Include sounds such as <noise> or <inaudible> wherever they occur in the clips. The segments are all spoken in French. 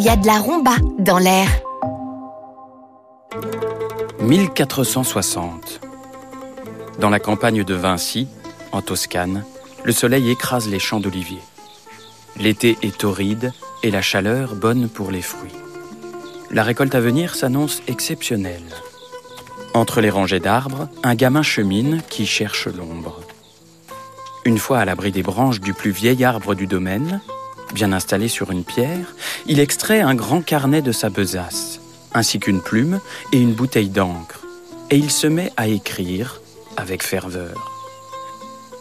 il y a de la rumba dans l'air. 1460. Dans la campagne de Vinci, en Toscane, le soleil écrase les champs d'oliviers. L'été est torride et la chaleur bonne pour les fruits. La récolte à venir s'annonce exceptionnelle. Entre les rangées d'arbres, un gamin chemine qui cherche l'ombre. Une fois à l'abri des branches du plus vieil arbre du domaine, bien installé sur une pierre, il extrait un grand carnet de sa besace, ainsi qu'une plume et une bouteille d'encre, et il se met à écrire avec ferveur.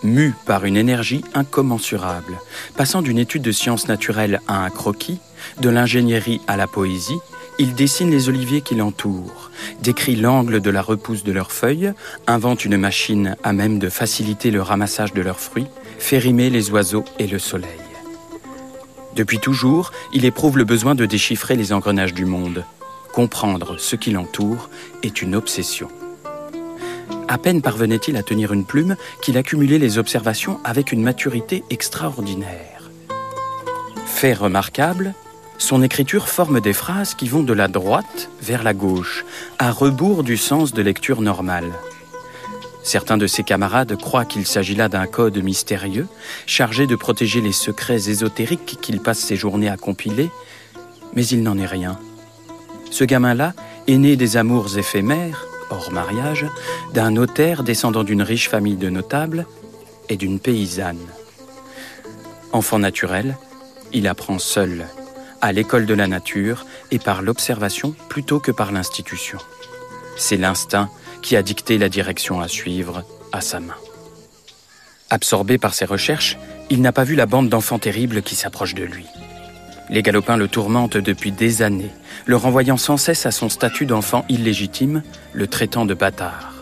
Mu par une énergie incommensurable, passant d'une étude de sciences naturelles à un croquis, de l'ingénierie à la poésie, il dessine les oliviers qui l'entourent, décrit l'angle de la repousse de leurs feuilles, invente une machine à même de faciliter le ramassage de leurs fruits, fait rimer les oiseaux et le soleil. Depuis toujours, il éprouve le besoin de déchiffrer les engrenages du monde. Comprendre ce qui l'entoure est une obsession. À peine parvenait-il à tenir une plume qu'il accumulait les observations avec une maturité extraordinaire. Fait remarquable, son écriture forme des phrases qui vont de la droite vers la gauche, à rebours du sens de lecture normale. Certains de ses camarades croient qu'il s'agit là d'un code mystérieux, chargé de protéger les secrets ésotériques qu'il passe ses journées à compiler, mais il n'en est rien. Ce gamin-là est né des amours éphémères, hors mariage, d'un notaire descendant d'une riche famille de notables et d'une paysanne. Enfant naturel, il apprend seul à l'école de la nature et par l'observation plutôt que par l'institution. C'est l'instinct qui a dicté la direction à suivre à sa main. Absorbé par ses recherches, il n'a pas vu la bande d'enfants terribles qui s'approche de lui. Les galopins le tourmentent depuis des années, le renvoyant sans cesse à son statut d'enfant illégitime, le traitant de bâtard.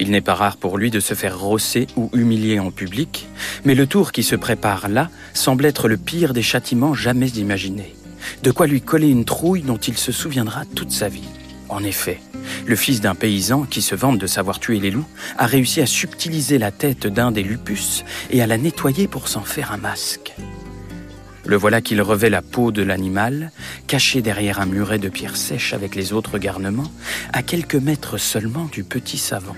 Il n'est pas rare pour lui de se faire rosser ou humilier en public, mais le tour qui se prépare là semble être le pire des châtiments jamais imaginés. De quoi lui coller une trouille dont il se souviendra toute sa vie. En effet, le fils d'un paysan qui se vante de savoir tuer les loups a réussi à subtiliser la tête d'un des lupus et à la nettoyer pour s'en faire un masque. Le voilà qu'il revêt la peau de l'animal, caché derrière un muret de pierres sèches avec les autres garnements, à quelques mètres seulement du petit savant.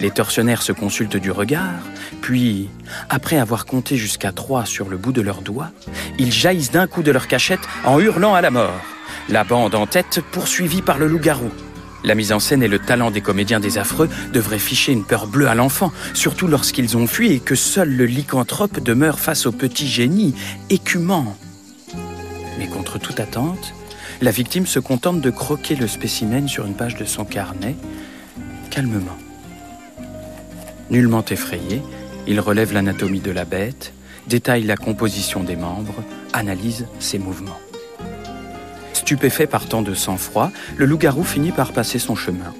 Les tortionnaires se consultent du regard, puis, après avoir compté jusqu'à trois sur le bout de leurs doigts, ils jaillissent d'un coup de leur cachette en hurlant à la mort. La bande en tête poursuivie par le loup-garou. La mise en scène et le talent des comédiens des affreux devraient ficher une peur bleue à l'enfant, surtout lorsqu'ils ont fui et que seul le lycanthrope demeure face au petit génie, écumant. Mais contre toute attente, la victime se contente de croquer le spécimen sur une page de son carnet, calmement. Nullement effrayé, il relève l'anatomie de la bête, détaille la composition des membres, analyse ses mouvements. Stupéfait par tant de sang-froid, le loup-garou finit par passer son chemin.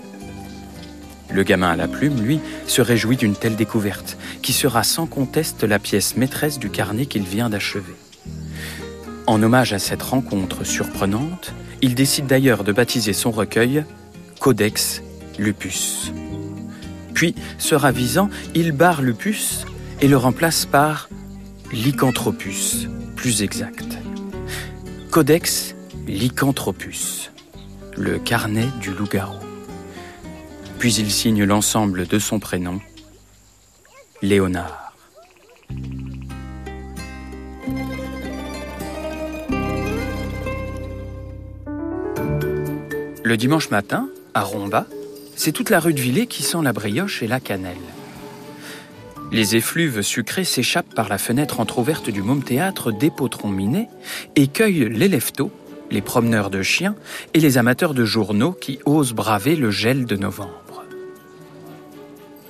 Le gamin à la plume, lui, se réjouit d'une telle découverte, qui sera sans conteste la pièce maîtresse du carnet qu'il vient d'achever. En hommage à cette rencontre surprenante, il décide d'ailleurs de baptiser son recueil Codex Lupus. Puis, se ravisant, il barre Lupus et le remplace par Lycanthropus, plus exact. Codex Lycanthropus, le carnet du loup-garou. Puis il signe l'ensemble de son prénom, Léonard. Le dimanche matin, à Romba, c'est toute la rue de Villers qui sent la brioche et la cannelle. Les effluves sucrés s'échappent par la fenêtre entr'ouverte du môme théâtre des potrons minés et cueillent leftos, les promeneurs de chiens et les amateurs de journaux qui osent braver le gel de novembre.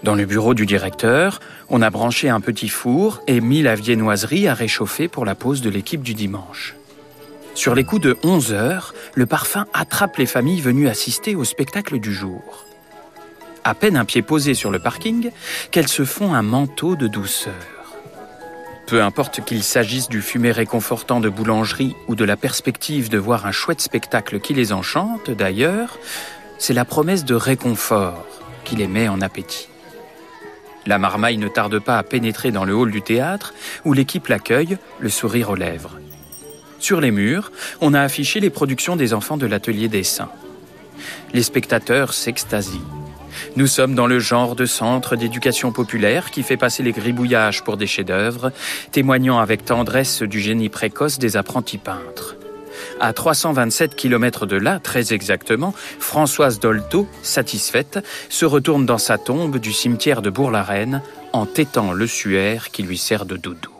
Dans le bureau du directeur, on a branché un petit four et mis la viennoiserie à réchauffer pour la pause de l'équipe du dimanche. Sur les coups de 11 heures, le parfum attrape les familles venues assister au spectacle du jour. À peine un pied posé sur le parking, qu'elles se font un manteau de douceur. Peu importe qu'il s'agisse du fumet réconfortant de boulangerie ou de la perspective de voir un chouette spectacle qui les enchante, d'ailleurs, c'est la promesse de réconfort qui les met en appétit. La marmaille ne tarde pas à pénétrer dans le hall du théâtre où l'équipe l'accueille, le sourire aux lèvres. Sur les murs, on a affiché les productions des enfants de l'atelier dessin. Les spectateurs s'extasient. Nous sommes dans le genre de centre d'éducation populaire qui fait passer les gribouillages pour des chefs-d'œuvre, témoignant avec tendresse du génie précoce des apprentis peintres. À 327 km de là, très exactement, Françoise Dolto, satisfaite, se retourne dans sa tombe du cimetière de Bourg-la-Reine en tétant le suaire qui lui sert de doudou.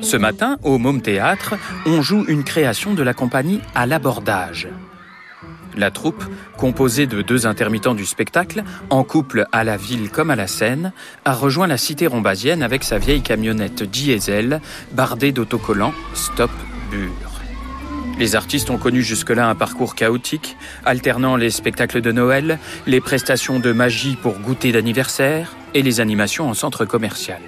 Ce matin, au Môme Théâtre, on joue une création de la compagnie à l'abordage. La troupe, composée de deux intermittents du spectacle, en couple à la ville comme à la scène, a rejoint la cité rombasienne avec sa vieille camionnette diesel bardée d'autocollants Stop Bure. Les artistes ont connu jusque-là un parcours chaotique, alternant les spectacles de Noël, les prestations de magie pour goûter d'anniversaire et les animations en centre commercial.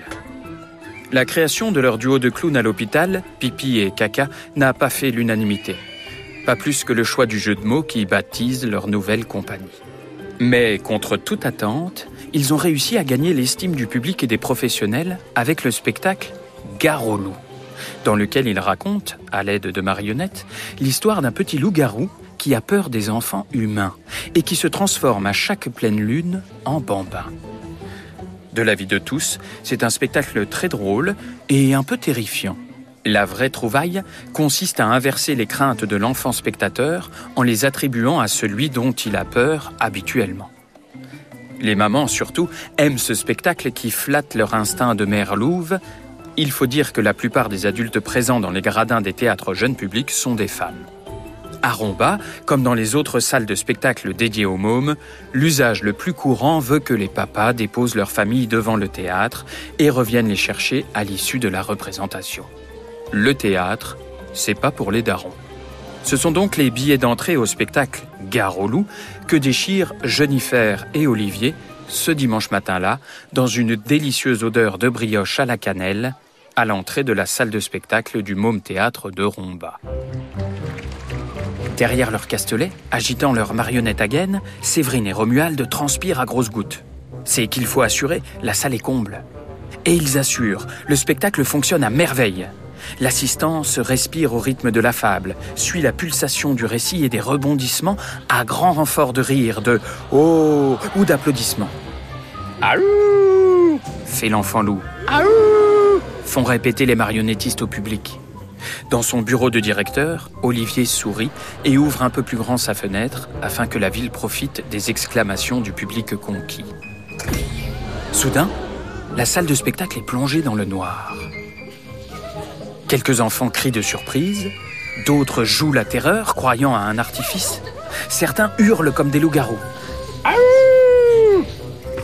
La création de leur duo de clowns à l'hôpital, Pipi et Caca, n'a pas fait l'unanimité pas plus que le choix du jeu de mots qui baptise leur nouvelle compagnie. Mais contre toute attente, ils ont réussi à gagner l'estime du public et des professionnels avec le spectacle Gare dans lequel ils racontent, à l'aide de marionnettes, l'histoire d'un petit loup-garou qui a peur des enfants humains et qui se transforme à chaque pleine lune en bambin. De l'avis de tous, c'est un spectacle très drôle et un peu terrifiant. La vraie trouvaille consiste à inverser les craintes de l'enfant spectateur en les attribuant à celui dont il a peur habituellement. Les mamans, surtout, aiment ce spectacle qui flatte leur instinct de mère louve. Il faut dire que la plupart des adultes présents dans les gradins des théâtres jeunes publics sont des femmes. À Romba, comme dans les autres salles de spectacle dédiées aux mômes, l'usage le plus courant veut que les papas déposent leur famille devant le théâtre et reviennent les chercher à l'issue de la représentation. Le théâtre, c'est pas pour les darons. Ce sont donc les billets d'entrée au spectacle Gare au loup que déchirent Jennifer et Olivier ce dimanche matin-là dans une délicieuse odeur de brioche à la cannelle à l'entrée de la salle de spectacle du Môme Théâtre de Romba. Derrière leur castelet, agitant leur marionnette à gaine, Séverine et Romuald transpirent à grosses gouttes. C'est qu'il faut assurer, la salle est comble. Et ils assurent, le spectacle fonctionne à merveille. L'assistance respire au rythme de la fable, suit la pulsation du récit et des rebondissements à grand renfort de rire, de oh ou d'applaudissements. Aouh fait l'enfant loup. Aouh font répéter les marionnettistes au public. Dans son bureau de directeur, Olivier sourit et ouvre un peu plus grand sa fenêtre afin que la ville profite des exclamations du public conquis. Soudain, la salle de spectacle est plongée dans le noir. Quelques enfants crient de surprise, d'autres jouent la terreur, croyant à un artifice. Certains hurlent comme des loups-garous.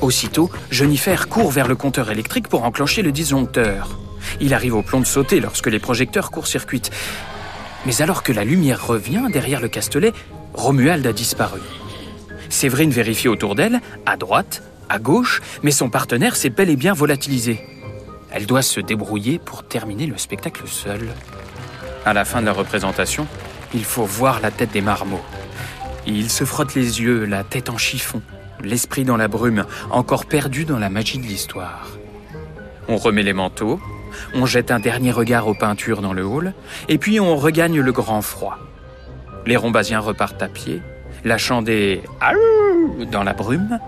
Aussitôt, Jennifer court vers le compteur électrique pour enclencher le disjoncteur. Il arrive au plomb de sauter lorsque les projecteurs court-circuitent. Mais alors que la lumière revient derrière le castelet, Romuald a disparu. Séverine vérifie autour d'elle, à droite, à gauche, mais son partenaire s'est bel et bien volatilisé. Elle doit se débrouiller pour terminer le spectacle seule. À la fin de la représentation, il faut voir la tête des marmots. Ils se frottent les yeux, la tête en chiffon, l'esprit dans la brume, encore perdu dans la magie de l'histoire. On remet les manteaux, on jette un dernier regard aux peintures dans le hall, et puis on regagne le grand froid. Les rombasiens repartent à pied, lâchant des dans la brume.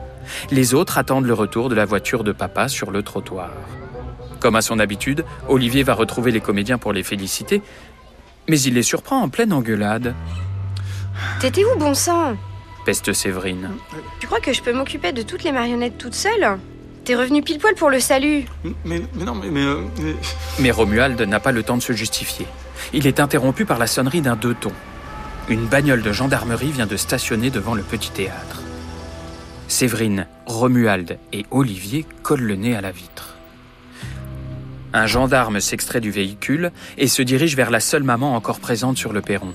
Les autres attendent le retour de la voiture de papa sur le trottoir. Comme à son habitude, Olivier va retrouver les comédiens pour les féliciter, mais il les surprend en pleine engueulade. T'étais où, bon sang? Peste Séverine. Tu crois que je peux m'occuper de toutes les marionnettes toute seule T'es revenu pile poil pour le salut. Mais, non, mais. Mais, euh, mais... <laughs> mais Romuald n'a pas le temps de se justifier. Il est interrompu par la sonnerie d'un deux tons. Une bagnole de gendarmerie vient de stationner devant le petit théâtre. Séverine, Romuald et Olivier collent le nez à la vitre. Un gendarme s'extrait du véhicule et se dirige vers la seule maman encore présente sur le perron.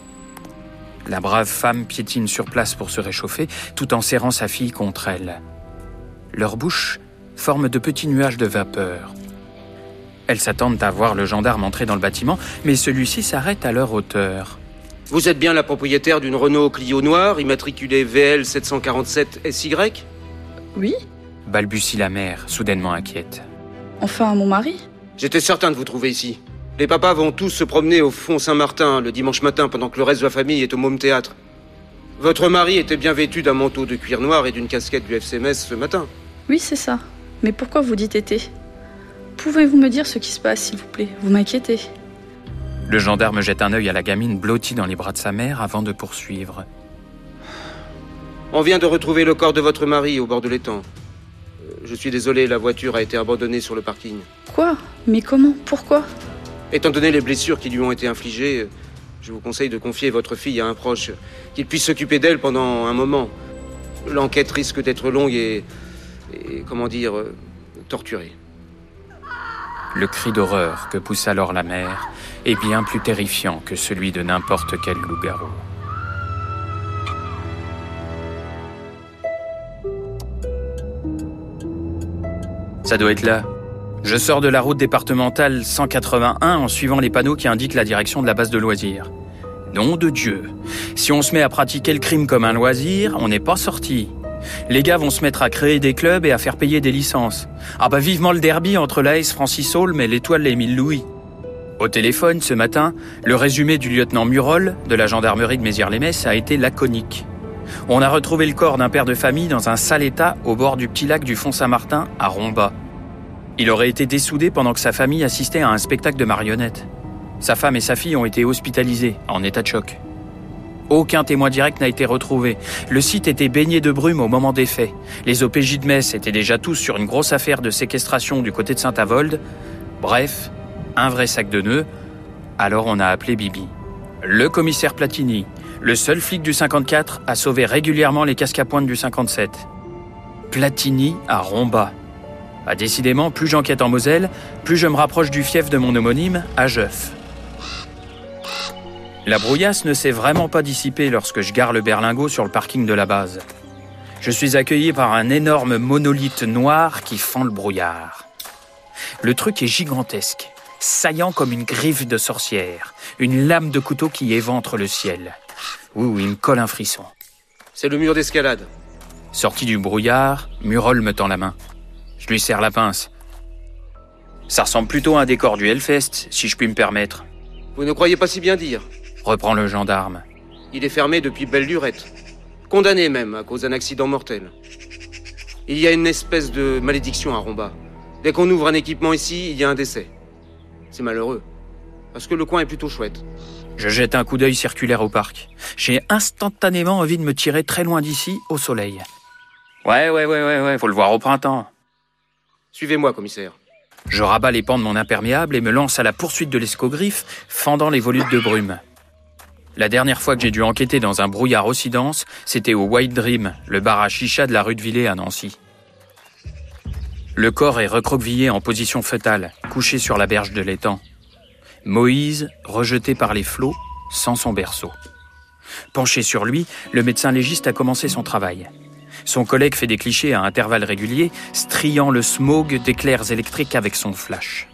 La brave femme piétine sur place pour se réchauffer tout en serrant sa fille contre elle. Leurs bouches forment de petits nuages de vapeur. Elles s'attendent à voir le gendarme entrer dans le bâtiment, mais celui-ci s'arrête à leur hauteur. Vous êtes bien la propriétaire d'une Renault Clio noire, immatriculée VL 747 SY Oui balbutie la mère, soudainement inquiète. Enfin, mon mari J'étais certain de vous trouver ici. Les papas vont tous se promener au fond Saint-Martin le dimanche matin pendant que le reste de la famille est au Môme Théâtre. Votre mari était bien vêtu d'un manteau de cuir noir et d'une casquette du FCMS ce matin. Oui, c'est ça. Mais pourquoi vous dites été? Pouvez-vous me dire ce qui se passe, s'il vous plaît? Vous m'inquiétez. Le gendarme jette un œil à la gamine blottie dans les bras de sa mère avant de poursuivre. On vient de retrouver le corps de votre mari au bord de l'étang. Euh, Je suis désolé, la voiture a été abandonnée sur le parking. Quoi? Mais comment? Pourquoi? Étant donné les blessures qui lui ont été infligées, je vous conseille de confier votre fille à un proche, qu'il puisse s'occuper d'elle pendant un moment. L'enquête risque d'être longue et, et, comment dire, euh, torturée. Le cri d'horreur que pousse alors la mère est bien plus terrifiant que celui de n'importe quel loup-garou. Ça doit être là. Je sors de la route départementale 181 en suivant les panneaux qui indiquent la direction de la base de loisirs. Nom de Dieu. Si on se met à pratiquer le crime comme un loisir, on n'est pas sorti. Les gars vont se mettre à créer des clubs et à faire payer des licences. Ah bah vivement le derby entre l'AS Francis Holm et l'étoile Émile Louis. Au téléphone, ce matin, le résumé du lieutenant Murol de la gendarmerie de Mézières-les-Messes a été laconique. On a retrouvé le corps d'un père de famille dans un sale état au bord du petit lac du Font Saint-Martin à Romba. Il aurait été dessoudé pendant que sa famille assistait à un spectacle de marionnettes. Sa femme et sa fille ont été hospitalisées, en état de choc. Aucun témoin direct n'a été retrouvé. Le site était baigné de brume au moment des faits. Les OPJ de Metz étaient déjà tous sur une grosse affaire de séquestration du côté de Saint-Avold. Bref, un vrai sac de nœuds. Alors on a appelé Bibi. Le commissaire Platini, le seul flic du 54 à sauver régulièrement les casques à pointe du 57. Platini à Romba. Décidément, plus j'enquête en Moselle, plus je me rapproche du fief de mon homonyme, à Jeuf. La brouillasse ne s'est vraiment pas dissipée lorsque je gare le berlingot sur le parking de la base. Je suis accueilli par un énorme monolithe noir qui fend le brouillard. Le truc est gigantesque, saillant comme une griffe de sorcière, une lame de couteau qui éventre le ciel. Ouh, il me colle un frisson. C'est le mur d'escalade. Sorti du brouillard, Murol me tend la main. Je lui serre la pince. Ça ressemble plutôt à un décor du Hellfest, si je puis me permettre, Vous ne croyez pas si bien dire. reprend le gendarme. Il est fermé depuis belle lurette. Condamné même à cause d'un accident mortel. Il y a une espèce de malédiction à Romba. Dès qu'on ouvre un équipement ici, il y a un décès. C'est malheureux. Parce que le coin est plutôt chouette. Je jette un coup d'œil circulaire au parc. J'ai instantanément envie de me tirer très loin d'ici, au soleil. Ouais, ouais, ouais, ouais, ouais, faut le voir au printemps. Suivez-moi, commissaire. Je rabats les pans de mon imperméable et me lance à la poursuite de l'escogriffe, fendant les volutes de brume. La dernière fois que j'ai dû enquêter dans un brouillard aussi dense, c'était au White Dream, le bar à chicha de la rue de Villers à Nancy. Le corps est recroquevillé en position fœtale, couché sur la berge de l'étang. Moïse, rejeté par les flots, sans son berceau. Penché sur lui, le médecin légiste a commencé son travail. Son collègue fait des clichés à intervalles réguliers, striant le smog d'éclairs électriques avec son flash.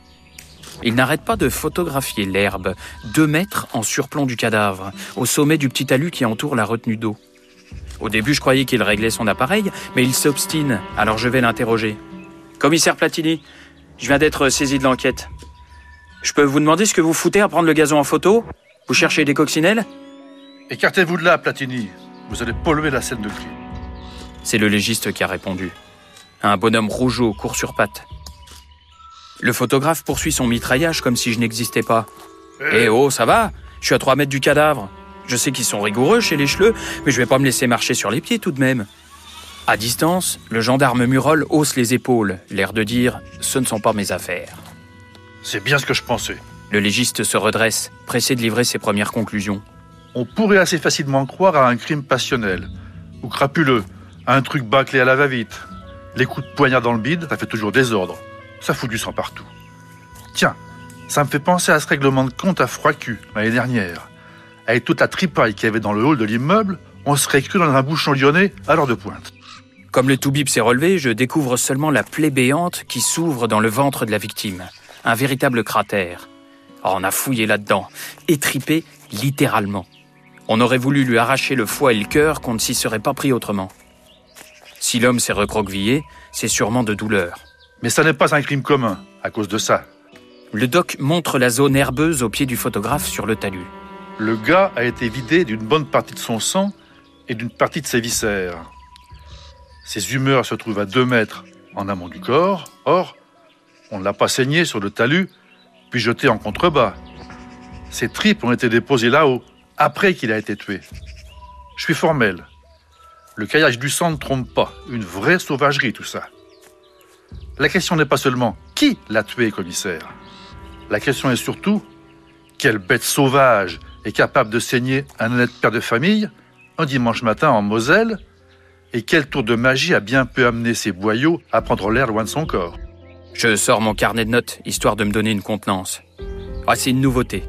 Il n'arrête pas de photographier l'herbe, deux mètres en surplomb du cadavre, au sommet du petit talus qui entoure la retenue d'eau. Au début, je croyais qu'il réglait son appareil, mais il s'obstine, alors je vais l'interroger. Commissaire Platini, je viens d'être saisi de l'enquête. Je peux vous demander ce que vous foutez à prendre le gazon en photo Vous cherchez des coccinelles Écartez-vous de là, Platini. Vous allez polluer la scène de crime. C'est le légiste qui a répondu. Un bonhomme rougeau court sur pattes. Le photographe poursuit son mitraillage comme si je n'existais pas. Eh oh, ça va Je suis à 3 mètres du cadavre. Je sais qu'ils sont rigoureux chez les cheleux, mais je vais pas me laisser marcher sur les pieds tout de même. À distance, le gendarme Murol hausse les épaules, l'air de dire « ce ne sont pas mes affaires C'est bien ce que je pensais. ». Le légiste se redresse, pressé de livrer ses premières conclusions. On pourrait assez facilement croire à un crime passionnel, ou crapuleux, à un truc bâclé à la va-vite. Les coups de poignard dans le bide, ça fait toujours désordre. Ça fout du sang partout. Tiens, ça me fait penser à ce règlement de compte à froid cul, l'année dernière. Avec toute la tripaille qu'il y avait dans le hall de l'immeuble, on serait cru dans un bouchon lyonnais à l'heure de pointe. Comme le toubib s'est relevé, je découvre seulement la plaie béante qui s'ouvre dans le ventre de la victime. Un véritable cratère. Oh, on a fouillé là-dedans, étripé littéralement. On aurait voulu lui arracher le foie et le cœur qu'on ne s'y serait pas pris autrement. Si l'homme s'est recroquevillé, c'est sûrement de douleur. Mais ça n'est pas un crime commun, à cause de ça. Le doc montre la zone herbeuse au pied du photographe sur le talus. Le gars a été vidé d'une bonne partie de son sang et d'une partie de ses viscères. Ses humeurs se trouvent à deux mètres en amont du corps. Or, on ne l'a pas saigné sur le talus, puis jeté en contrebas. Ses tripes ont été déposées là-haut, après qu'il a été tué. Je suis formel. Le caillage du sang ne trompe pas. Une vraie sauvagerie, tout ça. La question n'est pas seulement qui l'a tué, commissaire. La question est surtout quelle bête sauvage est capable de saigner un honnête père de famille un dimanche matin en Moselle et quel tour de magie a bien pu amener ces boyaux à prendre l'air loin de son corps. Je sors mon carnet de notes, histoire de me donner une contenance. Ah, c'est une nouveauté.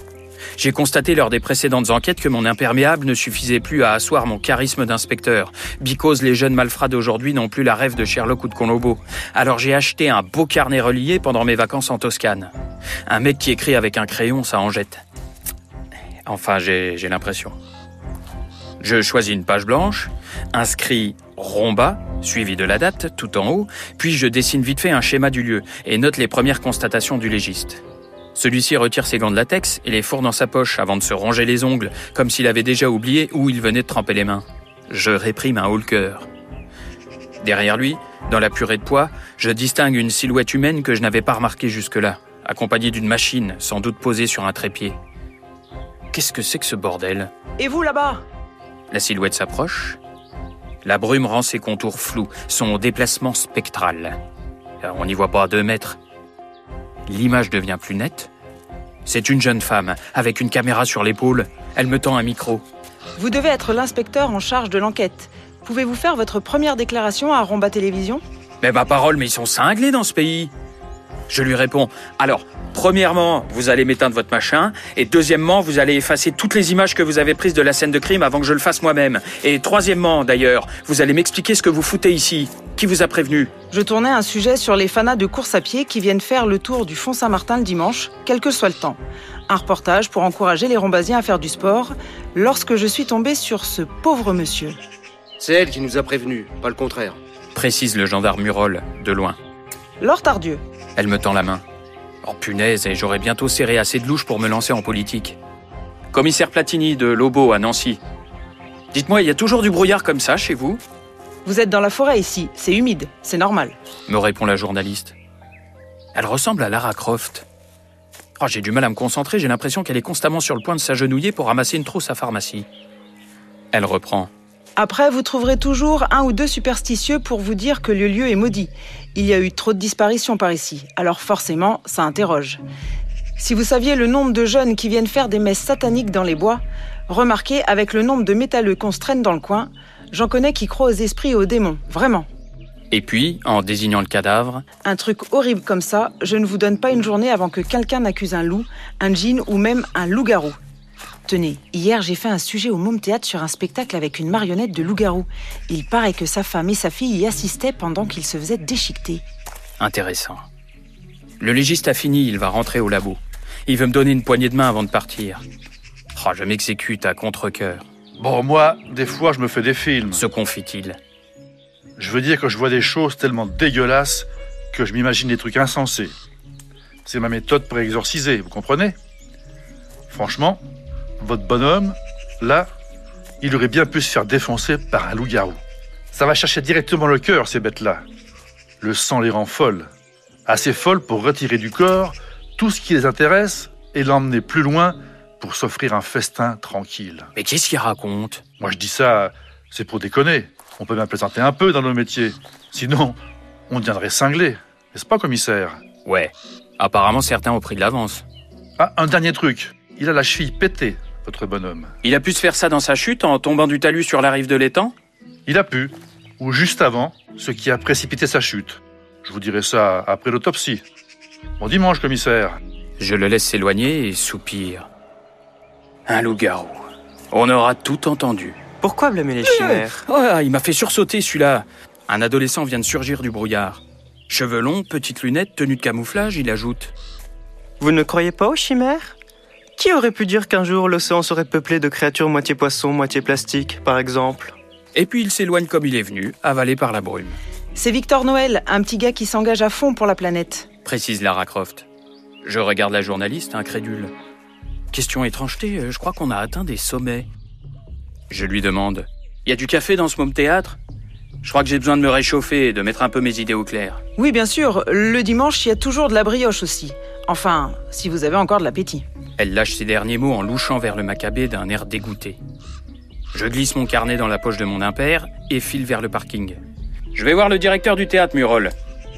J'ai constaté lors des précédentes enquêtes que mon imperméable ne suffisait plus à asseoir mon charisme d'inspecteur, because les jeunes malfrats d'aujourd'hui n'ont plus la rêve de Sherlock ou de Colombo. Alors j'ai acheté un beau carnet relié pendant mes vacances en Toscane. Un mec qui écrit avec un crayon, ça en jette. Enfin, j'ai j'ai l'impression. Je choisis une page blanche, inscris Romba, suivi de la date, tout en haut, puis je dessine vite fait un schéma du lieu et note les premières constatations du légiste. Celui-ci retire ses gants de latex et les fourre dans sa poche avant de se ronger les ongles, comme s'il avait déjà oublié où il venait de tremper les mains. Je réprime un haut le cœur. Derrière lui, dans la purée de poids, je distingue une silhouette humaine que je n'avais pas remarquée jusque-là, accompagnée d'une machine, sans doute posée sur un trépied. Qu'est-ce que c'est que ce bordel? Et vous là-bas? La silhouette s'approche. La brume rend ses contours flous, son déplacement spectral. Alors, on n'y voit pas à deux mètres. L'image devient plus nette. C'est une jeune femme, avec une caméra sur l'épaule. Elle me tend un micro. Vous devez être l'inspecteur en charge de l'enquête. Pouvez-vous faire votre première déclaration à Romba Télévision? Mais ma parole, mais ils sont cinglés dans ce pays. Je lui réponds. Alors, premièrement, vous allez m'éteindre votre machin, et deuxièmement, vous allez effacer toutes les images que vous avez prises de la scène de crime avant que je le fasse moi-même. Et troisièmement, d'ailleurs, vous allez m'expliquer ce que vous foutez ici. Qui vous a prévenu? Je tournais un sujet sur les fanas de course à pied qui viennent faire le tour du Font Saint-Martin le dimanche, quel que soit le temps. Un reportage pour encourager les Rombasiens à faire du sport, lorsque je suis tombée sur ce pauvre monsieur. C'est elle qui nous a prévenus, pas le contraire. précise le gendarme Murol, de loin. Laure Tardieu. Elle me tend la main. Oh punaise, et j'aurais bientôt serré assez de louche pour me lancer en politique. Commissaire Platini de Lobo à Nancy. Dites-moi, il y a toujours du brouillard comme ça chez vous? Vous êtes dans la forêt ici, c'est humide, c'est normal. me répond la journaliste. Elle ressemble à Lara Croft. Oh, j'ai du mal à me concentrer, j'ai l'impression qu'elle est constamment sur le point de s'agenouiller pour ramasser une trousse à pharmacie. Elle reprend. Après, vous trouverez toujours un ou deux superstitieux pour vous dire que le lieu est maudit. Il y a eu trop de disparitions par ici, alors forcément, ça interroge. Si vous saviez le nombre de jeunes qui viennent faire des messes sataniques dans les bois, remarquez avec le nombre de métalleux qu'on se traîne dans le coin, j'en connais qui croient aux esprits et aux démons, vraiment. Et puis, en désignant le cadavre, Un truc horrible comme ça, je ne vous donne pas une journée avant que quelqu'un n'accuse un loup, un djinn ou même un loup-garou. Tenez, hier j'ai fait un sujet au Môme Théâtre sur un spectacle avec une marionnette de loup-garou. Il paraît que sa femme et sa fille y assistaient pendant qu'il se faisait déchiqueter. intéressant. Le légiste a fini, il va rentrer au labo. Il veut me donner une poignée de main avant de partir. Oh, je m'exécute à contre-cœur. Bon, moi, des fois, je me fais des films. Se confie-t-il. Je veux dire que je vois des choses tellement dégueulasses que je m'imagine des trucs insensés. C'est ma méthode pour exorciser, vous comprenez? Franchement, votre bonhomme, là, il aurait bien pu se faire défoncer par un loup-garou. Ça va chercher directement le cœur, ces bêtes-là. Le sang les rend folles. Assez folles pour retirer du corps tout ce qui les intéresse et l'emmener plus loin pour s'offrir un festin tranquille. Mais qu'est-ce qu'il raconte? Moi, je dis ça, c'est pour déconner. On peut bien plaisanter un peu dans nos métiers. Sinon, on deviendrait cinglé. N'est-ce pas, commissaire? Ouais. Apparemment, certains ont pris de l'avance. Ah, un dernier truc. Il a la cheville pétée, votre bonhomme. Il a pu se faire ça dans sa chute en tombant du talus sur la rive de l'étang? Il a pu. Ou juste avant, ce qui a précipité sa chute. Je vous dirai ça après l'autopsie. Bon dimanche, commissaire. Je le laisse s'éloigner et soupire. Un loup-garou. On aura tout entendu. Pourquoi blâmer les chimères? Oh, il m'a fait sursauter celui-là. Un adolescent vient de surgir du brouillard. Cheveux longs, petites lunettes, tenue de camouflage, il ajoute. Vous ne croyez pas aux chimères? Qui aurait pu dire qu'un jour l'océan serait peuplé de créatures moitié poisson, moitié plastique, par exemple? Et puis il s'éloigne comme il est venu, avalé par la brume, C'est Victor Noël, un petit gars qui s'engage à fond pour la planète. précise Lara Croft. Je regarde la journaliste, incrédule. Question étrangeté, euh, je crois qu'on a atteint des sommets. Je lui demande Y a du café dans ce môme théâtre? Je crois que j'ai besoin de me réchauffer et de mettre un peu mes idées au clair. Oui, bien sûr, le dimanche, il y a toujours de la brioche aussi. Enfin, si vous avez encore de l'appétit. Elle lâche ces derniers mots en louchant vers le macabé d'un air dégoûté. Je glisse mon carnet dans la poche de mon impair et file vers le parking. Je vais voir le directeur du théâtre, Murol.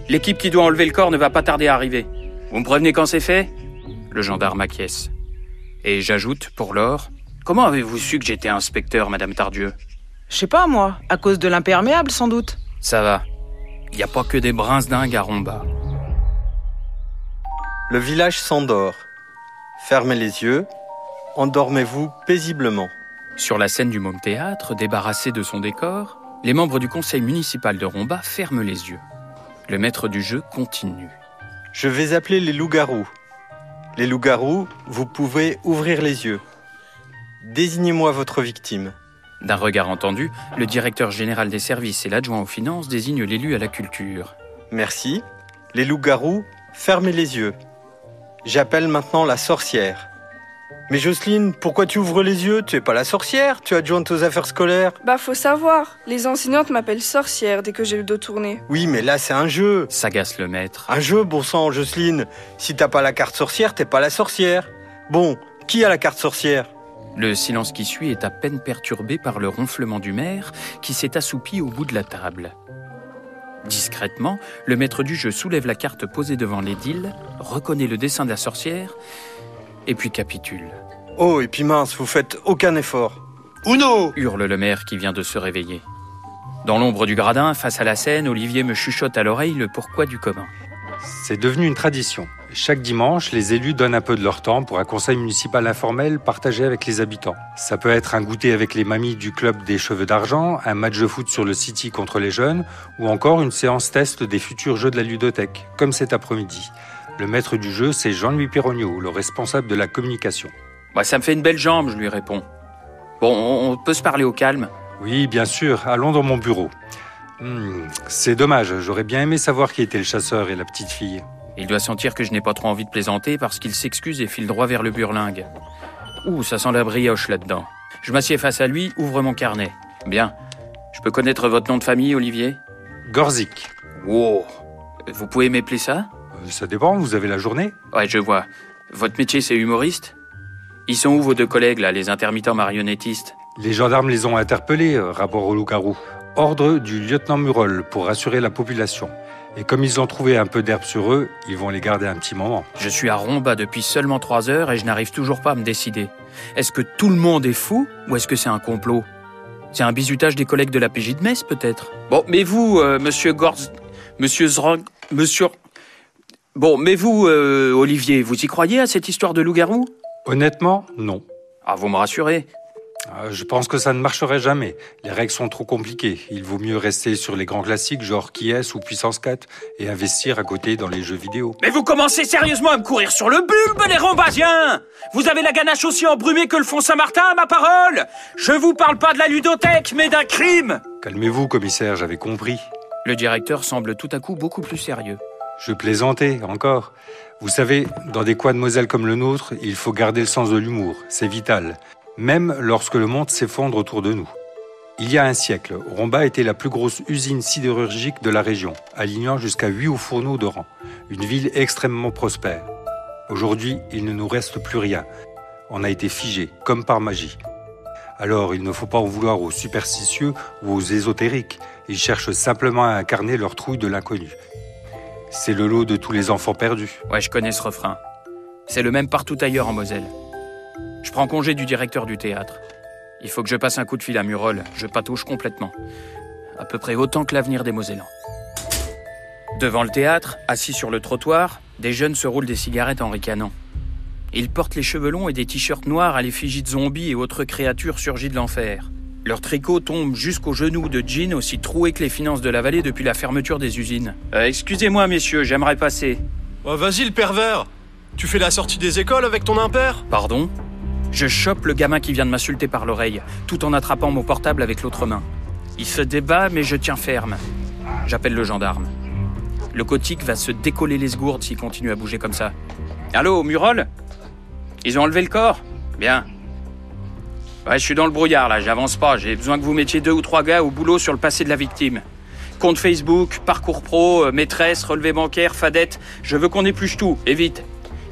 L'équipe qui doit enlever le corps ne va pas tarder à arriver. Vous me prévenez quand c'est fait? Le gendarme acquiesce. Et j'ajoute, pour l'or, comment avez-vous su que j'étais inspecteur, Madame Tardieu? Je sais pas, moi, à cause de l'imperméable, sans doute. Ça va. Il n'y a pas que des brins dingues à Romba. Le village s'endort. Fermez les yeux. Endormez-vous paisiblement. Sur la scène du Môme Théâtre, débarrassé de son décor, les membres du conseil municipal de Romba ferment les yeux. Le maître du jeu continue. Je vais appeler les loups-garous. Les loups-garous, vous pouvez ouvrir les yeux. Désignez-moi votre victime. D'un regard entendu, le directeur général des services et l'adjoint aux finances désignent l'élu à la culture. Merci. Les loups-garous, fermez les yeux. J'appelle maintenant la sorcière. Mais Jocelyne, pourquoi tu ouvres les yeux? Tu es pas la sorcière, tu es adjointe aux affaires scolaires. Bah faut savoir, les enseignantes m'appellent sorcière dès que j'ai le dos tourné. Oui, mais là c'est un jeu. S'agace le maître. Un jeu, bon sang, Jocelyne. Si t'as pas la carte sorcière, t'es pas la sorcière. Bon, qui a la carte sorcière? Le silence qui suit est à peine perturbé par le ronflement du maire qui s'est assoupi au bout de la table. Discrètement, le maître du jeu soulève la carte posée devant l'édile, reconnaît le dessin de la sorcière et puis capitule. Oh, et puis mince, vous faites aucun effort. Uno hurle le maire qui vient de se réveiller. Dans l'ombre du gradin, face à la scène, Olivier me chuchote à l'oreille le pourquoi du comment. C'est devenu une tradition. Chaque dimanche, les élus donnent un peu de leur temps pour un conseil municipal informel partagé avec les habitants. Ça peut être un goûter avec les mamies du club des cheveux d'argent, un match de foot sur le City contre les jeunes, ou encore une séance test des futurs jeux de la ludothèque, comme cet après-midi. Le maître du jeu, c'est Jean-Louis Perrogno, le responsable de la communication. Bah, ça me fait une belle jambe, je lui réponds. Bon, on on peut se parler au calme. Oui, bien sûr, allons dans mon bureau. Hmm, c'est dommage, j'aurais bien aimé savoir qui était le chasseur et la petite fille. Il doit sentir que je n'ai pas trop envie de plaisanter parce qu'il s'excuse et file droit vers le burlingue. Ouh, ça sent la brioche là-dedans. Je m'assieds face à lui, ouvre mon carnet. Bien. Je peux connaître votre nom de famille, Olivier? Gorzik. Wow. Vous pouvez m'épeler ça? Euh, Ça dépend, vous avez la journée Ouais, je vois. Votre métier, c'est humoriste? Ils sont où vos deux collègues, là, les intermittents marionnettistes? Les gendarmes les ont interpellés, euh, rapport au loup-garou. Ordre du lieutenant Murol pour rassurer la population. Et comme ils ont trouvé un peu d'herbe sur eux, ils vont les garder un petit moment. Je suis à Romba depuis seulement trois heures et je n'arrive toujours pas à me décider. Est-ce que tout le monde est fou ou est-ce que c'est un complot? C'est un bizutage des collègues de la PJ de Metz, peut-être? Bon, mais vous, euh, monsieur Gorz... Monsieur Zrong... Monsieur... Bon, mais vous, euh, Olivier, vous y croyez à cette histoire de loup-garou? Honnêtement, non. Ah, vous me rassurez. Euh, Je pense que ça ne marcherait jamais. Les règles sont trop compliquées. Il vaut mieux rester sur les grands classiques genre Qui est ou Puissance 4 et investir à côté dans les jeux vidéo. Mais vous commencez sérieusement à me courir sur le bulbe, les rambasiens Vous avez la ganache aussi embrumée que le fond Saint-Martin, ma parole Je vous parle pas de la ludothèque, mais d'un crime Calmez-vous, commissaire, j'avais compris. Le directeur semble tout à coup beaucoup plus sérieux. Je plaisantais, encore. Vous savez, dans des coins de Moselle comme le nôtre, il faut garder le sens de l'humour. C'est vital. Même lorsque le monde s'effondre autour de nous. Il y a un siècle, Romba était la plus grosse usine sidérurgique de la région, alignant jusqu'à 8 hauts fourneaux de rang. Une ville extrêmement prospère. Aujourd'hui, il ne nous reste plus rien. On a été figé, comme par magie. Alors, il ne faut pas en vouloir aux superstitieux ou aux ésotériques. Ils cherchent simplement à incarner leur trouille de l'inconnu. C'est le lot de tous les enfants perdus. Ouais, je connais ce refrain. C'est le même partout ailleurs en Moselle. Je prends congé du directeur du théâtre. Il faut que je passe un coup de fil à Murol. Je patouche complètement. À peu près autant que l'avenir des Mosellans. Devant le théâtre, assis sur le trottoir, des jeunes se roulent des cigarettes en ricanant. Ils portent les cheveux longs et des t-shirts noirs à l'effigie de zombies et autres créatures surgies de l'enfer. Leurs tricots tombent jusqu'aux genoux de jeans aussi troués que les finances de la vallée depuis la fermeture des usines. Euh, excusez-moi, messieurs, j'aimerais passer. Oh, vas-y, le pervers Tu fais la sortie des écoles avec ton impair? Pardon? Je chope le gamin qui vient de m'insulter par l'oreille, tout en attrapant mon portable avec l'autre main. Il se débat, mais je tiens ferme. J'appelle le gendarme. Le cotique va se décoller les gourdes s'il continue à bouger comme ça. Allô, Murol? Ils ont enlevé le corps? Bien. Ouais, je suis dans le brouillard là, j'avance pas. J'ai besoin que vous mettiez deux ou trois gars au boulot sur le passé de la victime. Compte Facebook, parcours pro, euh, maîtresse, relevé bancaire, fadette. Je veux qu'on épluche tout, et vite.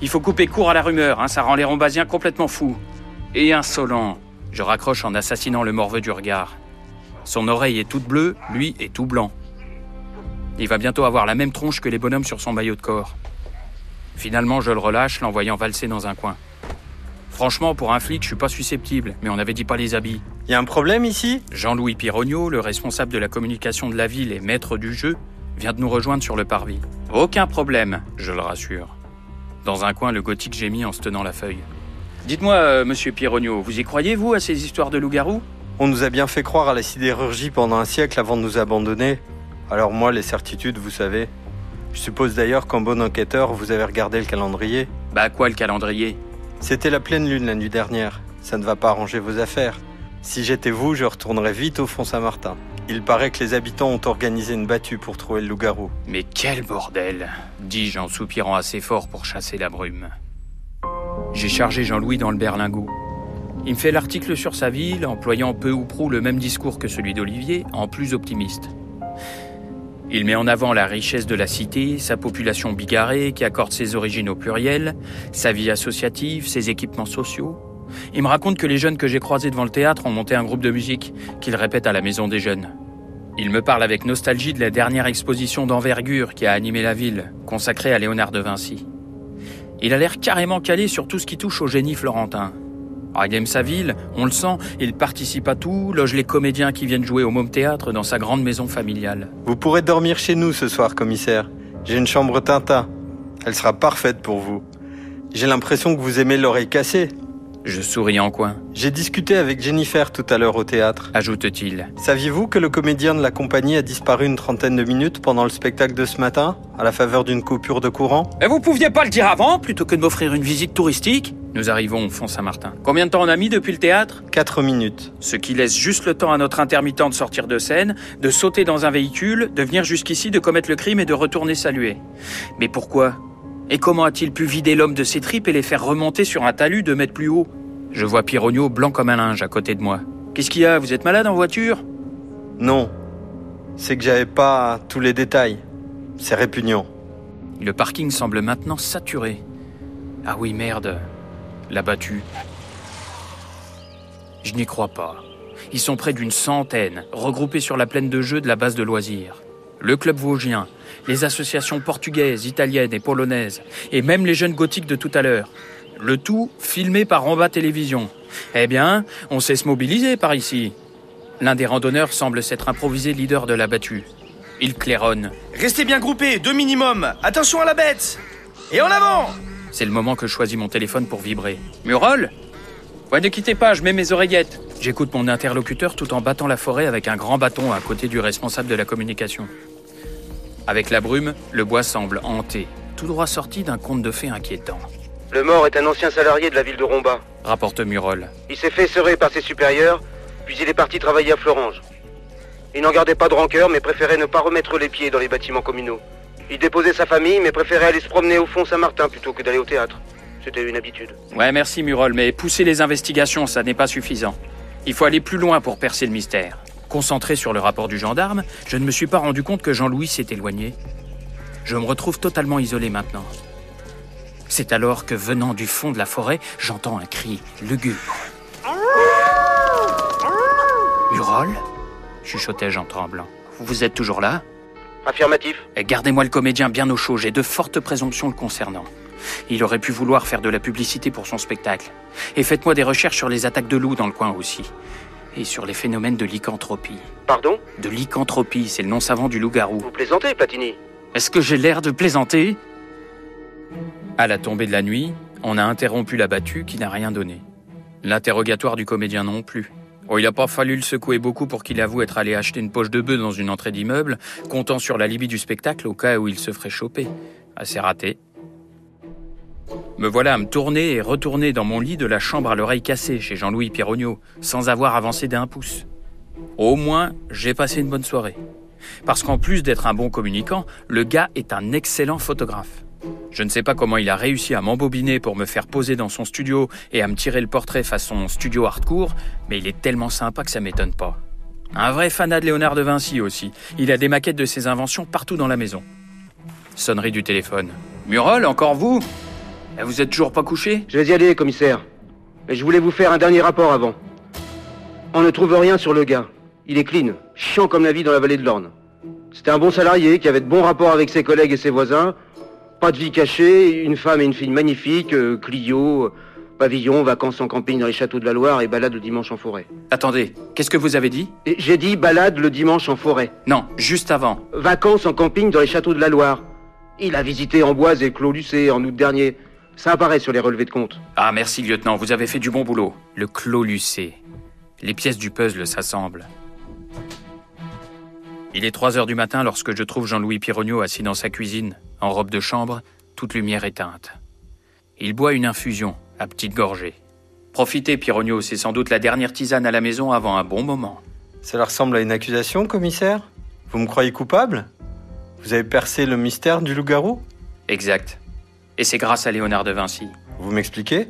Il faut couper court à la rumeur, hein, ça rend les rombasiens complètement fous. Et insolent. Je raccroche en assassinant le morveux du regard. Son oreille est toute bleue, lui est tout blanc. Il va bientôt avoir la même tronche que les bonhommes sur son maillot de corps. Finalement, je le relâche, l'envoyant valser dans un coin. Franchement, pour un flic, je suis pas susceptible, mais on n'avait dit pas les habits. Y a un problème ici? Jean-Louis Pirogno, le responsable de la communication de la ville et maître du jeu, vient de nous rejoindre sur le parvis. Aucun problème, je le rassure. Dans un coin, le gothique gémit en se tenant la feuille. Dites-moi, euh, monsieur Pirogno, vous y croyez, vous, à ces histoires de loups-garous? On nous a bien fait croire à la sidérurgie pendant un siècle avant de nous abandonner. Alors moi, les certitudes, vous savez. Je suppose d'ailleurs qu'en bon enquêteur, vous avez regardé le calendrier. Bah quoi le calendrier? C'était la pleine lune la nuit dernière. Ça ne va pas arranger vos affaires. Si j'étais vous, je retournerais vite au fond Saint-Martin. Il paraît que les habitants ont organisé une battue pour trouver le loup-garou. Mais quel bordel dis-je en soupirant assez fort pour chasser la brume. J'ai chargé Jean-Louis dans le berlingot. Il me fait l'article sur sa ville, employant peu ou prou le même discours que celui d'Olivier, en plus optimiste. Il met en avant la richesse de la cité, sa population bigarrée qui accorde ses origines au pluriel, sa vie associative, ses équipements sociaux. Il me raconte que les jeunes que j'ai croisés devant le théâtre ont monté un groupe de musique qu'il répète à la maison des jeunes. Il me parle avec nostalgie de la dernière exposition d'envergure qui a animé la ville, consacrée à Léonard de Vinci. Il a l'air carrément calé sur tout ce qui touche au génie florentin. Ah, il aime sa ville, on le sent, il participe à tout, loge les comédiens qui viennent jouer au Môme Théâtre dans sa grande maison familiale. Vous pourrez dormir chez nous ce soir, commissaire. J'ai une chambre Tintin. Elle sera parfaite pour vous. J'ai l'impression que vous aimez l'oreille cassée. Je souris en coin. J'ai discuté avec Jennifer tout à l'heure au théâtre. Ajoute-t-il. Saviez-vous que le comédien de la compagnie a disparu une trentaine de minutes pendant le spectacle de ce matin, à la faveur d'une coupure de courant? Mais vous pouviez pas le dire avant, plutôt que de m'offrir une visite touristique? Nous arrivons au fond Saint-Martin. Combien de temps on a mis depuis le théâtre? Quatre minutes. Ce qui laisse juste le temps à notre intermittent de sortir de scène, de sauter dans un véhicule, de venir jusqu'ici, de commettre le crime et de retourner saluer. Mais pourquoi? Et comment a-t-il pu vider l'homme de ses tripes et les faire remonter sur un talus deux mètres plus haut Je vois Pirogno blanc comme un linge à côté de moi. Qu'est-ce qu'il y a Vous êtes malade en voiture Non. C'est que j'avais pas tous les détails. C'est répugnant. Le parking semble maintenant saturé. Ah oui, merde. La battue. Je n'y crois pas. Ils sont près d'une centaine, regroupés sur la plaine de jeu de la base de loisirs. Le club vosgien, les associations portugaises, italiennes et polonaises, et même les jeunes gothiques de tout à l'heure. Le tout filmé par Ramba Télévision. Eh bien, on sait se mobiliser par ici. L'un des randonneurs semble s'être improvisé leader de la battue. Il claironne. Restez bien groupés, deux minimum. Attention à la bête. Et en avant C'est le moment que je choisis mon téléphone pour vibrer. Murol? Ouais, ne quittez pas, je mets mes oreillettes. J'écoute mon interlocuteur tout en battant la forêt avec un grand bâton à côté du responsable de la communication. Avec la brume, le bois semble hanté, tout droit sorti d'un conte de fées inquiétant. Le mort est un ancien salarié de la ville de Romba. Rapporte Murol. Il s'est fait serrer par ses supérieurs, puis il est parti travailler à Florange. Il n'en gardait pas de rancœur, mais préférait ne pas remettre les pieds dans les bâtiments communaux. Il déposait sa famille, mais préférait aller se promener au fond Saint-Martin plutôt que d'aller au théâtre. C'était une habitude. Ouais, merci Murol, mais pousser les investigations, ça n'est pas suffisant. Il faut aller plus loin pour percer le mystère. Concentré sur le rapport du gendarme, je ne me suis pas rendu compte que Jean-Louis s'est éloigné. Je me retrouve totalement isolé maintenant. C'est alors que, venant du fond de la forêt, j'entends un cri lugubre. Murol chuchotai-je en tremblant. Vous êtes toujours là? Affirmatif. Et Gardez-moi le comédien bien au chaud, j'ai de fortes présomptions le concernant. Il aurait pu vouloir faire de la publicité pour son spectacle. Et faites-moi des recherches sur les attaques de loups dans le coin aussi. Et sur les phénomènes de lycanthropie. Pardon De lycanthropie, c'est le nom savant du loup-garou. Vous plaisantez, Platini Est-ce que j'ai l'air de plaisanter? À la tombée de la nuit, on a interrompu la battue qui n'a rien donné. L'interrogatoire du comédien non plus. Oh, il n'a pas fallu le secouer beaucoup pour qu'il avoue être allé acheter une poche de bœuf dans une entrée d'immeuble, comptant sur la libye du spectacle au cas où il se ferait choper. Assez raté. Me voilà à me tourner et retourner dans mon lit de la chambre à l'oreille cassée chez Jean-Louis Pirogno, sans avoir avancé d'un pouce. Au moins, j'ai passé une bonne soirée. Parce qu'en plus d'être un bon communicant, le gars est un excellent photographe. Je ne sais pas comment il a réussi à m'embobiner pour me faire poser dans son studio et à me tirer le portrait façon studio hardcore, mais il est tellement sympa que ça m'étonne pas. Un vrai fanat de Léonard de Vinci aussi. Il a des maquettes de ses inventions partout dans la maison. Sonnerie du téléphone. Murol, encore vous? Vous êtes toujours pas couché? Je vais y aller, commissaire. Mais je voulais vous faire un dernier rapport avant. On ne trouve rien sur le gars. Il est clean, chiant comme la vie dans la vallée de l'Orne. C'était un bon salarié qui avait de bons rapports avec ses collègues et ses voisins. Pas de vie cachée, une femme et une fille magnifiques, euh, Clio, pavillon, vacances en camping dans les châteaux de la Loire et balade le dimanche en forêt. Attendez, qu'est-ce que vous avez dit? J'ai dit balade le dimanche en forêt. Non, juste avant. Vacances en camping dans les châteaux de la Loire. Il a visité Amboise et Clos Lucé en août dernier. Ça apparaît sur les relevés de compte. Ah merci lieutenant, vous avez fait du bon boulot. Le clos lucé. Les pièces du puzzle s'assemblent. Il est 3 heures du matin lorsque je trouve Jean-Louis Pirogno assis dans sa cuisine, en robe de chambre, toute lumière éteinte. Il boit une infusion, à petite gorgée. Profitez, Pirogno, c'est sans doute la dernière tisane à la maison avant un bon moment. Cela ressemble à une accusation, commissaire? Vous me croyez coupable? Vous avez percé le mystère du loup-garou? Exact. Et c'est grâce à Léonard de Vinci. Vous m'expliquez?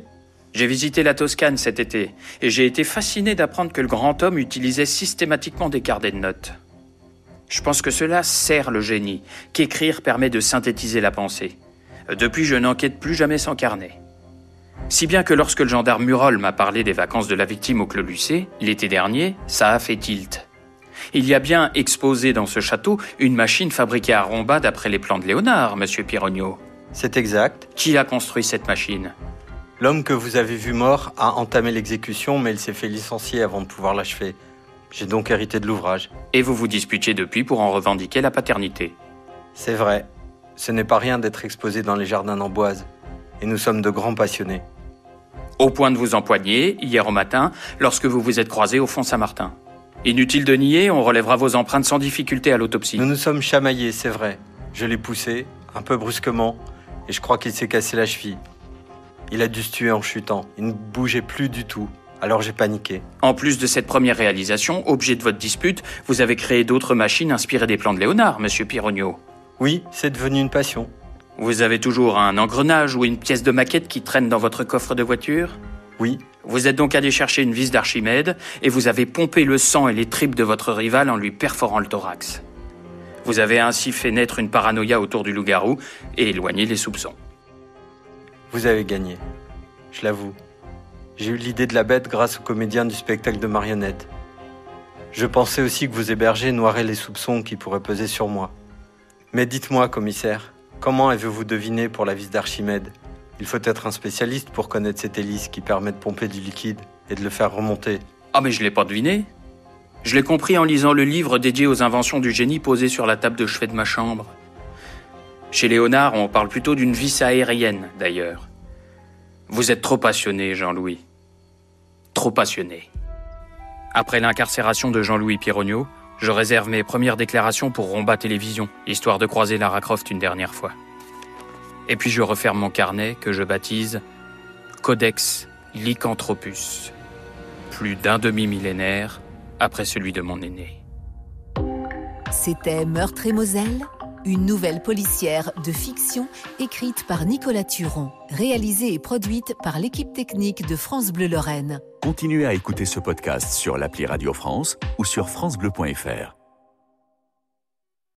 J'ai visité la Toscane cet été, et j'ai été fasciné d'apprendre que le grand homme utilisait systématiquement des carnets de notes. Je pense que cela sert le génie, qu'écrire permet de synthétiser la pensée. Depuis, je n'enquête plus jamais sans carnet. Si bien que lorsque le gendarme Murol m'a parlé des vacances de la victime au Clos Lucé, l'été dernier, ça a fait tilt. Il y a bien exposé dans ce château une machine fabriquée à Romba d'après les plans de Léonard, monsieur Pirogno. C'est exact. Qui a construit cette machine? L'homme que vous avez vu mort a entamé l'exécution, mais il s'est fait licencier avant de pouvoir l'achever. J'ai donc hérité de l'ouvrage. Et vous vous disputiez depuis pour en revendiquer la paternité. C'est vrai. Ce n'est pas rien d'être exposé dans les jardins d'Amboise. Et nous sommes de grands passionnés. Au point de vous empoigner, hier au matin, lorsque vous vous êtes croisés au fond Saint-Martin. Inutile de nier, on relèvera vos empreintes sans difficulté à l'autopsie. Nous nous sommes chamaillés, c'est vrai. Je l'ai poussé, un peu brusquement, et je crois qu'il s'est cassé la cheville. Il a dû se tuer en chutant. Il ne bougeait plus du tout. Alors j'ai paniqué. En plus de cette première réalisation, objet de votre dispute, vous avez créé d'autres machines inspirées des plans de Léonard, monsieur Pirogno. Oui, c'est devenu une passion. Vous avez toujours un engrenage ou une pièce de maquette qui traîne dans votre coffre de voiture? Oui. Vous êtes donc allé chercher une vis d'Archimède et vous avez pompé le sang et les tripes de votre rival en lui perforant le thorax. Vous avez ainsi fait naître une paranoïa autour du loup-garou et éloigné les soupçons. Vous avez gagné. Je l'avoue. J'ai eu l'idée de la bête grâce aux comédiens du spectacle de marionnettes. Je pensais aussi que vous hébergez noirait les soupçons qui pourraient peser sur moi. Mais dites-moi, commissaire, comment avez-vous deviné pour la vis d'Archimède? Il faut être un spécialiste pour connaître cette hélice qui permet de pomper du liquide et de le faire remonter. Ah mais je l'ai pas deviné. Je l'ai compris en lisant le livre dédié aux inventions du génie posé sur la table de chevet de ma chambre. Chez Léonard, on parle plutôt d'une vis aérienne, d'ailleurs. Vous êtes trop passionné, Jean-Louis. Trop passionné. Après l'incarcération de Jean-Louis Pirogno, je réserve mes premières déclarations pour Romba Télévision, histoire de croiser Lara Croft une dernière fois. Et puis je referme mon carnet que je baptise Codex Lycanthropus. Plus d'un demi-millénaire après celui de mon aîné. C'était Meurtre et Moselle, une nouvelle policière de fiction écrite par Nicolas Turon, réalisée et produite par l'équipe technique de France Bleu Lorraine. Continuez à écouter ce podcast sur l'appli Radio France ou sur francebleu.fr.